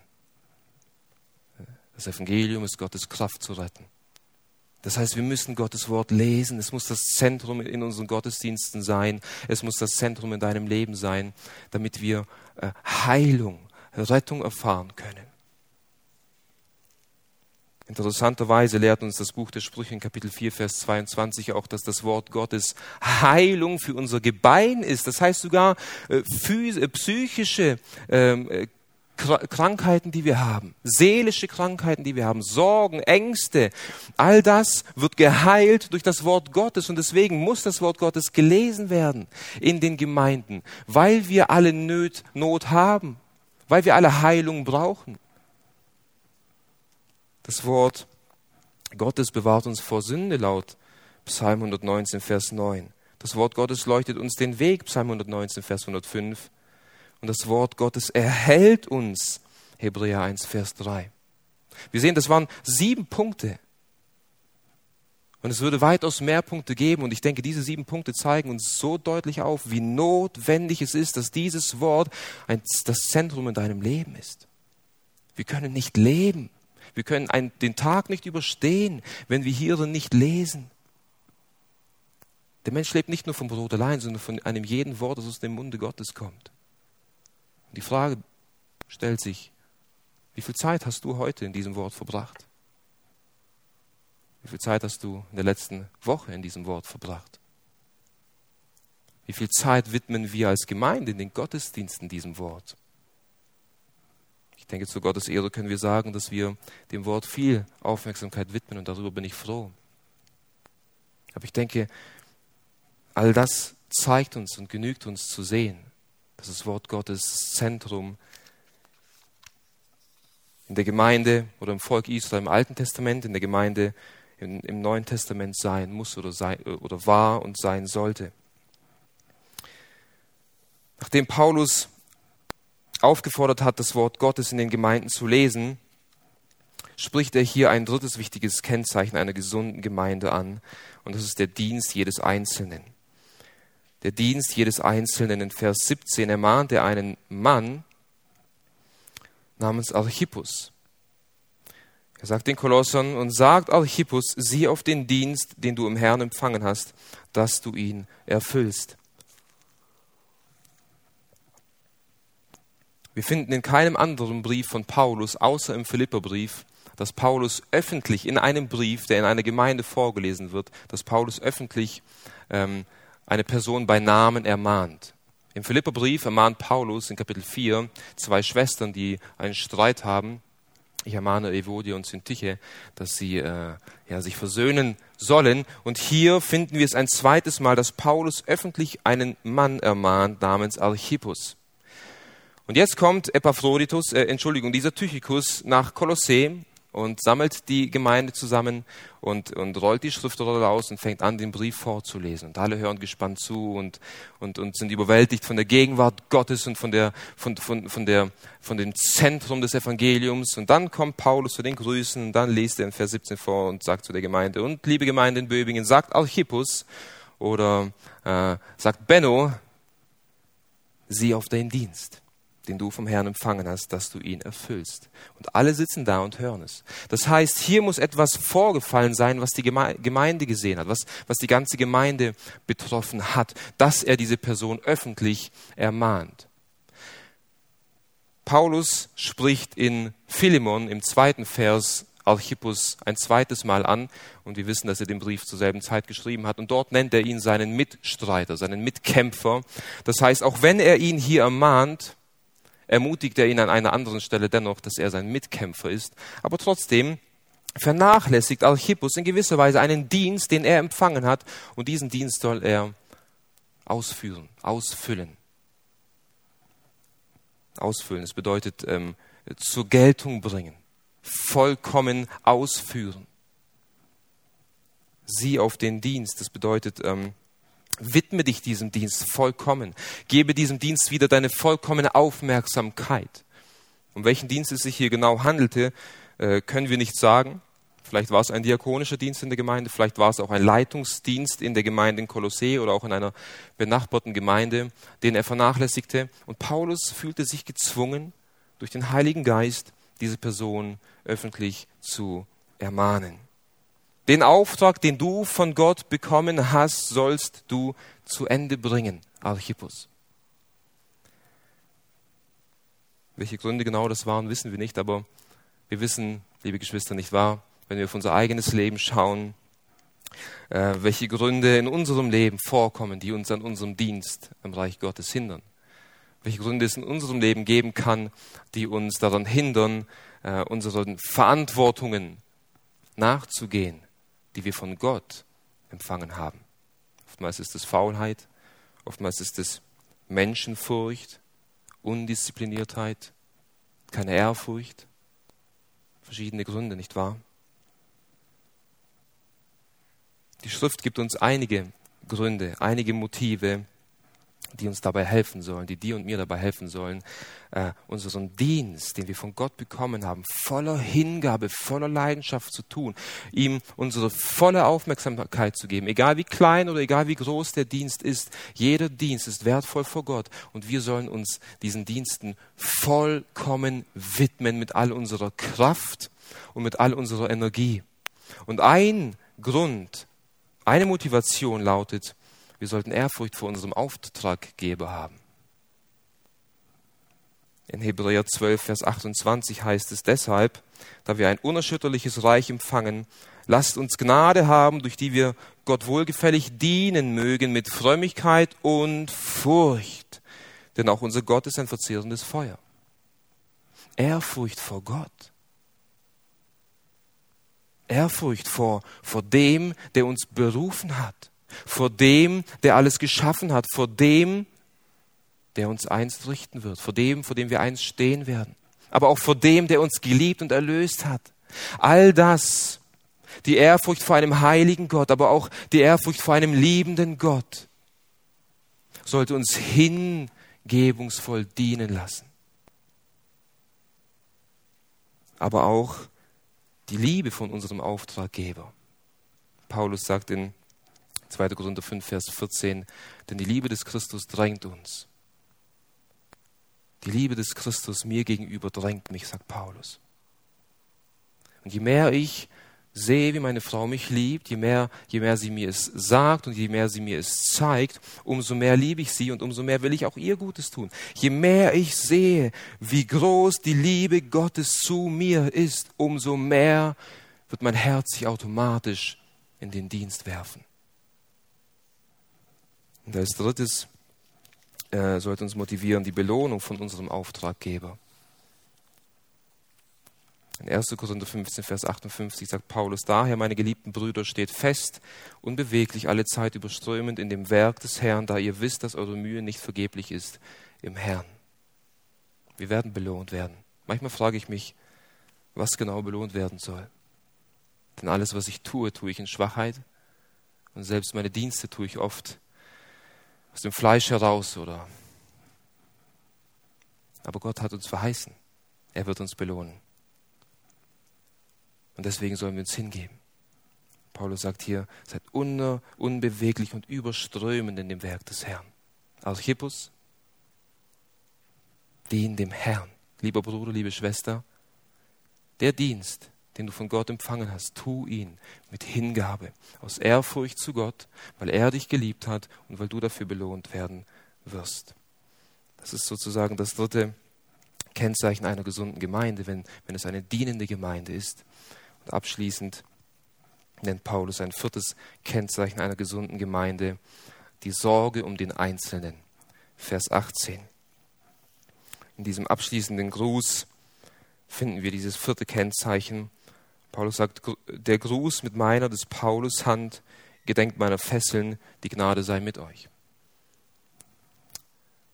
Das Evangelium ist Gottes Kraft zu retten. Das heißt, wir müssen Gottes Wort lesen. Es muss das Zentrum in unseren Gottesdiensten sein. Es muss das Zentrum in deinem Leben sein, damit wir äh, Heilung, Rettung erfahren können. Interessanterweise lehrt uns das Buch der Sprüche in Kapitel 4, Vers 22 auch, dass das Wort Gottes Heilung für unser Gebein ist. Das heißt sogar äh, äh psychische ähm, äh, Krankheiten, die wir haben, seelische Krankheiten, die wir haben, Sorgen, Ängste, all das wird geheilt durch das Wort Gottes und deswegen muss das Wort Gottes gelesen werden in den Gemeinden, weil wir alle Not, Not haben, weil wir alle Heilung brauchen. Das Wort Gottes bewahrt uns vor Sünde laut Psalm 119, Vers 9. Das Wort Gottes leuchtet uns den Weg, Psalm 119, Vers 105. Und das Wort Gottes erhält uns, Hebräer 1, Vers 3. Wir sehen, das waren sieben Punkte. Und es würde weitaus mehr Punkte geben. Und ich denke, diese sieben Punkte zeigen uns so deutlich auf, wie notwendig es ist, dass dieses Wort ein, das Zentrum in deinem Leben ist. Wir können nicht leben, wir können einen, den Tag nicht überstehen, wenn wir hierin nicht lesen. Der Mensch lebt nicht nur vom Brot allein, sondern von einem jeden Wort, das aus dem Munde Gottes kommt. Die Frage stellt sich, wie viel Zeit hast du heute in diesem Wort verbracht? Wie viel Zeit hast du in der letzten Woche in diesem Wort verbracht? Wie viel Zeit widmen wir als Gemeinde in den Gottesdiensten diesem Wort? Ich denke, zu Gottes Ehre können wir sagen, dass wir dem Wort viel Aufmerksamkeit widmen und darüber bin ich froh. Aber ich denke, all das zeigt uns und genügt uns zu sehen, dass das Wort Gottes Zentrum in der Gemeinde oder im Volk Israel im Alten Testament, in der Gemeinde im, im Neuen Testament sein muss oder, sein, oder war und sein sollte. Nachdem Paulus aufgefordert hat, das Wort Gottes in den Gemeinden zu lesen, spricht er hier ein drittes wichtiges Kennzeichen einer gesunden Gemeinde an, und das ist der Dienst jedes Einzelnen. Der Dienst jedes Einzelnen in Vers 17 ermahnt er einen Mann namens Archippus. Er sagt den Kolossern und sagt Archippus, sieh auf den Dienst, den du im Herrn empfangen hast, dass du ihn erfüllst. Wir finden in keinem anderen Brief von Paulus, außer im Philipperbrief, dass Paulus öffentlich in einem Brief, der in einer Gemeinde vorgelesen wird, dass Paulus öffentlich ähm, eine Person bei Namen ermahnt. Im Philipperbrief ermahnt Paulus in Kapitel 4 zwei Schwestern, die einen Streit haben. Ich ermahne Evodie und Syntyche, dass sie äh, ja, sich versöhnen sollen. Und hier finden wir es ein zweites Mal, dass Paulus öffentlich einen Mann ermahnt namens Archippus. Und jetzt kommt Epaphroditus, äh, Entschuldigung, dieser Tychicus nach Kolossee und sammelt die Gemeinde zusammen und, und rollt die Schriftrolle aus und fängt an, den Brief vorzulesen. Und alle hören gespannt zu und, und, und sind überwältigt von der Gegenwart Gottes und von, der, von, von, von, der, von dem Zentrum des Evangeliums. Und dann kommt Paulus zu den Grüßen und dann liest er in Vers 17 vor und sagt zu der Gemeinde, und liebe Gemeinde in Böbingen, sagt Archippus oder äh, sagt Benno, sieh auf den Dienst den du vom Herrn empfangen hast, dass du ihn erfüllst. Und alle sitzen da und hören es. Das heißt, hier muss etwas vorgefallen sein, was die Gemeinde gesehen hat, was, was die ganze Gemeinde betroffen hat, dass er diese Person öffentlich ermahnt. Paulus spricht in Philemon im zweiten Vers Archippus ein zweites Mal an und wir wissen, dass er den Brief zur selben Zeit geschrieben hat und dort nennt er ihn seinen Mitstreiter, seinen Mitkämpfer. Das heißt, auch wenn er ihn hier ermahnt, ermutigt er ihn an einer anderen Stelle dennoch, dass er sein Mitkämpfer ist. Aber trotzdem vernachlässigt Archippus in gewisser Weise einen Dienst, den er empfangen hat, und diesen Dienst soll er ausführen, ausfüllen. Ausfüllen, das bedeutet ähm, zur Geltung bringen, vollkommen ausführen. Sieh auf den Dienst, das bedeutet ähm, Widme dich diesem Dienst vollkommen. Gebe diesem Dienst wieder deine vollkommene Aufmerksamkeit. Um welchen Dienst es sich hier genau handelte, äh, können wir nicht sagen. Vielleicht war es ein diakonischer Dienst in der Gemeinde, vielleicht war es auch ein Leitungsdienst in der Gemeinde in Kolossee oder auch in einer benachbarten Gemeinde, den er vernachlässigte. Und Paulus fühlte sich gezwungen, durch den Heiligen Geist diese Person öffentlich zu ermahnen. Den Auftrag, den du von Gott bekommen hast, sollst du zu Ende bringen, Archippus. Welche Gründe genau das waren, wissen wir nicht, aber wir wissen, liebe Geschwister, nicht wahr, wenn wir auf unser eigenes Leben schauen, äh, welche Gründe in unserem Leben vorkommen, die uns an unserem Dienst im Reich Gottes hindern. Welche Gründe es in unserem Leben geben kann, die uns daran hindern, äh, unseren Verantwortungen nachzugehen, die wir von Gott empfangen haben. Oftmals ist es Faulheit, oftmals ist es Menschenfurcht, Undiszipliniertheit, keine Ehrfurcht, verschiedene Gründe, nicht wahr? Die Schrift gibt uns einige Gründe, einige Motive, die uns dabei helfen sollen, die dir und mir dabei helfen sollen, äh, unseren Dienst, den wir von Gott bekommen haben, voller Hingabe, voller Leidenschaft zu tun, ihm unsere volle Aufmerksamkeit zu geben, egal wie klein oder egal wie groß der Dienst ist. Jeder Dienst ist wertvoll vor Gott und wir sollen uns diesen Diensten vollkommen widmen mit all unserer Kraft und mit all unserer Energie. Und ein Grund, eine Motivation lautet, wir sollten Ehrfurcht vor unserem Auftraggeber haben. In Hebräer 12, Vers 28 heißt es deshalb, da wir ein unerschütterliches Reich empfangen, lasst uns Gnade haben, durch die wir Gott wohlgefällig dienen mögen mit Frömmigkeit und Furcht. Denn auch unser Gott ist ein verzehrendes Feuer. Ehrfurcht vor Gott. Ehrfurcht vor, vor dem, der uns berufen hat vor dem, der alles geschaffen hat, vor dem, der uns einst richten wird, vor dem, vor dem wir einst stehen werden, aber auch vor dem, der uns geliebt und erlöst hat. All das, die Ehrfurcht vor einem heiligen Gott, aber auch die Ehrfurcht vor einem liebenden Gott, sollte uns hingebungsvoll dienen lassen. aber auch die Liebe von unserem Auftraggeber. Paulus sagt in 2. Korinther 5, Vers 14, denn die Liebe des Christus drängt uns. Die Liebe des Christus mir gegenüber drängt mich, sagt Paulus. Und je mehr ich sehe, wie meine Frau mich liebt, je mehr, je mehr sie mir es sagt und je mehr sie mir es zeigt, umso mehr liebe ich sie und umso mehr will ich auch ihr Gutes tun. Je mehr ich sehe, wie groß die Liebe Gottes zu mir ist, umso mehr wird mein Herz sich automatisch in den Dienst werfen. Und als drittes äh, sollte uns motivieren die Belohnung von unserem Auftraggeber. In 1. Korinther 15, Vers 58 sagt Paulus, daher, meine geliebten Brüder, steht fest, unbeweglich, alle Zeit überströmend in dem Werk des Herrn, da ihr wisst, dass eure Mühe nicht vergeblich ist im Herrn. Wir werden belohnt werden. Manchmal frage ich mich, was genau belohnt werden soll. Denn alles, was ich tue, tue ich in Schwachheit. Und selbst meine Dienste tue ich oft aus dem Fleisch heraus oder. Aber Gott hat uns verheißen. Er wird uns belohnen. Und deswegen sollen wir uns hingeben. Paulus sagt hier, seid unner, unbeweglich und überströmend in dem Werk des Herrn. Archippus, dien dem Herrn. Lieber Bruder, liebe Schwester, der Dienst, den du von Gott empfangen hast, tu ihn mit Hingabe, aus Ehrfurcht zu Gott, weil er dich geliebt hat und weil du dafür belohnt werden wirst. Das ist sozusagen das dritte Kennzeichen einer gesunden Gemeinde, wenn, wenn es eine dienende Gemeinde ist. Und abschließend nennt Paulus ein viertes Kennzeichen einer gesunden Gemeinde, die Sorge um den Einzelnen. Vers 18. In diesem abschließenden Gruß finden wir dieses vierte Kennzeichen. Paulus sagt, der Gruß mit meiner des Paulus Hand, gedenkt meiner Fesseln, die Gnade sei mit euch.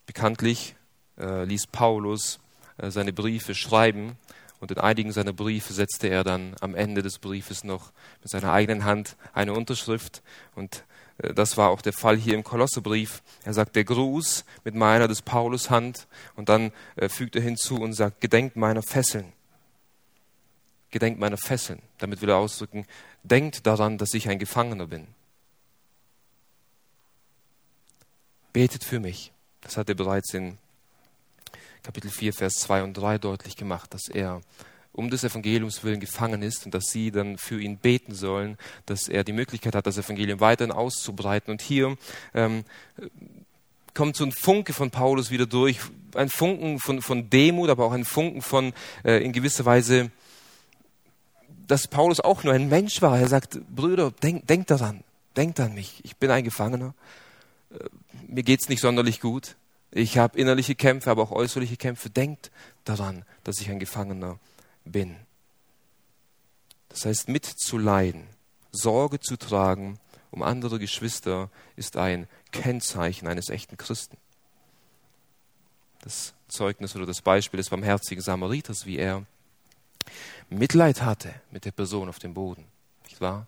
Bekanntlich äh, ließ Paulus äh, seine Briefe schreiben und in einigen seiner Briefe setzte er dann am Ende des Briefes noch mit seiner eigenen Hand eine Unterschrift. Und äh, das war auch der Fall hier im Kolossebrief. Er sagt, der Gruß mit meiner des Paulus Hand. Und dann äh, fügt er hinzu und sagt, gedenkt meiner Fesseln. Gedenkt meiner Fesseln. Damit will er ausdrücken, denkt daran, dass ich ein Gefangener bin. Betet für mich. Das hat er bereits in Kapitel 4, Vers 2 und 3 deutlich gemacht, dass er um des Evangeliums willen gefangen ist und dass sie dann für ihn beten sollen, dass er die Möglichkeit hat, das Evangelium weiterhin auszubreiten. Und hier ähm, kommt so ein Funke von Paulus wieder durch, ein Funken von, von Demut, aber auch ein Funken von äh, in gewisser Weise, dass Paulus auch nur ein Mensch war. Er sagt, Brüder, denkt denk daran, denkt an mich, ich bin ein Gefangener, äh, mir geht's nicht sonderlich gut. Ich habe innerliche Kämpfe, aber auch äußerliche Kämpfe. Denkt daran, dass ich ein Gefangener bin. Das heißt, mitzuleiden, Sorge zu tragen um andere Geschwister ist ein Kennzeichen eines echten Christen. Das Zeugnis oder das Beispiel des barmherzigen Samariters, wie er Mitleid hatte mit der Person auf dem Boden, nicht wahr?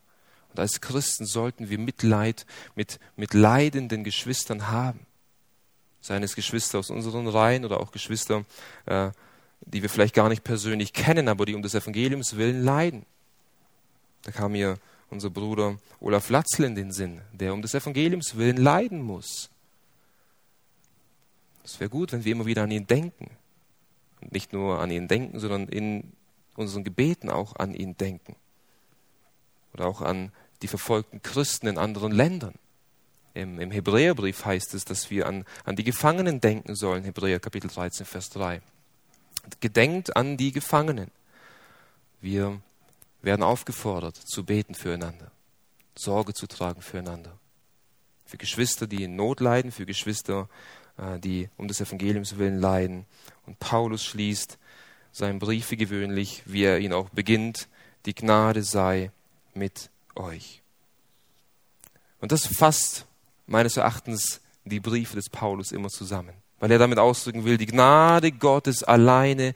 Und als Christen sollten wir Mitleid mit, mit leidenden Geschwistern haben seien es Geschwister aus unseren Reihen oder auch Geschwister, äh, die wir vielleicht gar nicht persönlich kennen, aber die um des Evangeliums willen leiden. Da kam mir unser Bruder Olaf Latzl in den Sinn, der um des Evangeliums willen leiden muss. Es wäre gut, wenn wir immer wieder an ihn denken. Und nicht nur an ihn denken, sondern in unseren Gebeten auch an ihn denken. Oder auch an die verfolgten Christen in anderen Ländern. Im, Im, Hebräerbrief heißt es, dass wir an, an die Gefangenen denken sollen, Hebräer Kapitel 13, Vers 3. Gedenkt an die Gefangenen. Wir werden aufgefordert zu beten füreinander, Sorge zu tragen füreinander. Für Geschwister, die in Not leiden, für Geschwister, äh, die um des Evangeliums willen leiden. Und Paulus schließt seinen Brief wie gewöhnlich, wie er ihn auch beginnt, die Gnade sei mit euch. Und das fasst meines Erachtens die Briefe des Paulus immer zusammen, weil er damit ausdrücken will, die Gnade Gottes alleine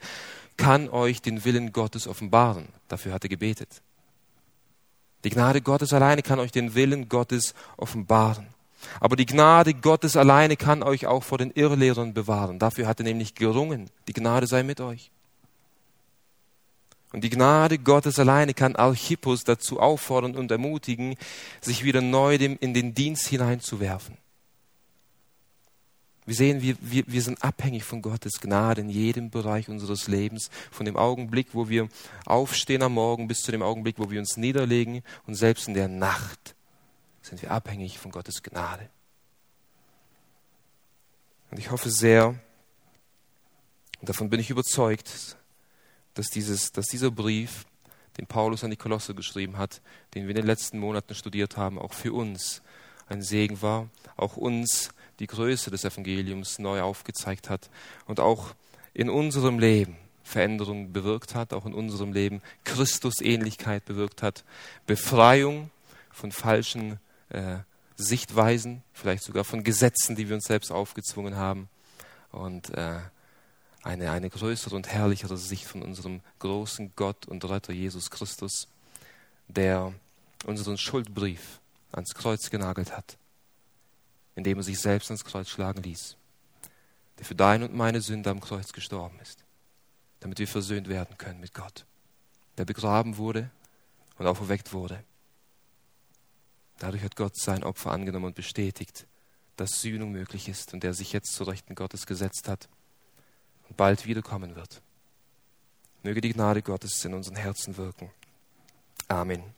kann euch den Willen Gottes offenbaren. Dafür hat er gebetet. Die Gnade Gottes alleine kann euch den Willen Gottes offenbaren. Aber die Gnade Gottes alleine kann euch auch vor den Irrlehrern bewahren. Dafür hat er nämlich gerungen. Die Gnade sei mit euch. Und die Gnade Gottes alleine kann Archippus dazu auffordern und ermutigen, sich wieder neu in den Dienst hineinzuwerfen. Wir sehen, wir, wir, wir sind abhängig von Gottes Gnade in jedem Bereich unseres Lebens, von dem Augenblick, wo wir aufstehen am Morgen bis zu dem Augenblick, wo wir uns niederlegen und selbst in der Nacht sind wir abhängig von Gottes Gnade. Und ich hoffe sehr, und davon bin ich überzeugt, dass, dieses, dass dieser Brief, den Paulus an die Kolosse geschrieben hat, den wir in den letzten Monaten studiert haben, auch für uns ein Segen war, auch uns die Größe des Evangeliums neu aufgezeigt hat und auch in unserem Leben Veränderung bewirkt hat, auch in unserem Leben Christusähnlichkeit bewirkt hat, Befreiung von falschen äh, Sichtweisen, vielleicht sogar von Gesetzen, die wir uns selbst aufgezwungen haben und äh, eine, eine größere und herrlichere Sicht von unserem großen Gott und Retter Jesus Christus, der unseren Schuldbrief ans Kreuz genagelt hat, indem er sich selbst ans Kreuz schlagen ließ, der für deine und meine Sünde am Kreuz gestorben ist, damit wir versöhnt werden können mit Gott, der begraben wurde und auferweckt wurde. Dadurch hat Gott sein Opfer angenommen und bestätigt, dass Sühnung möglich ist und der sich jetzt zu Rechten Gottes gesetzt hat und bald wiederkommen wird. Möge die Gnade Gottes in unseren Herzen wirken. Amen.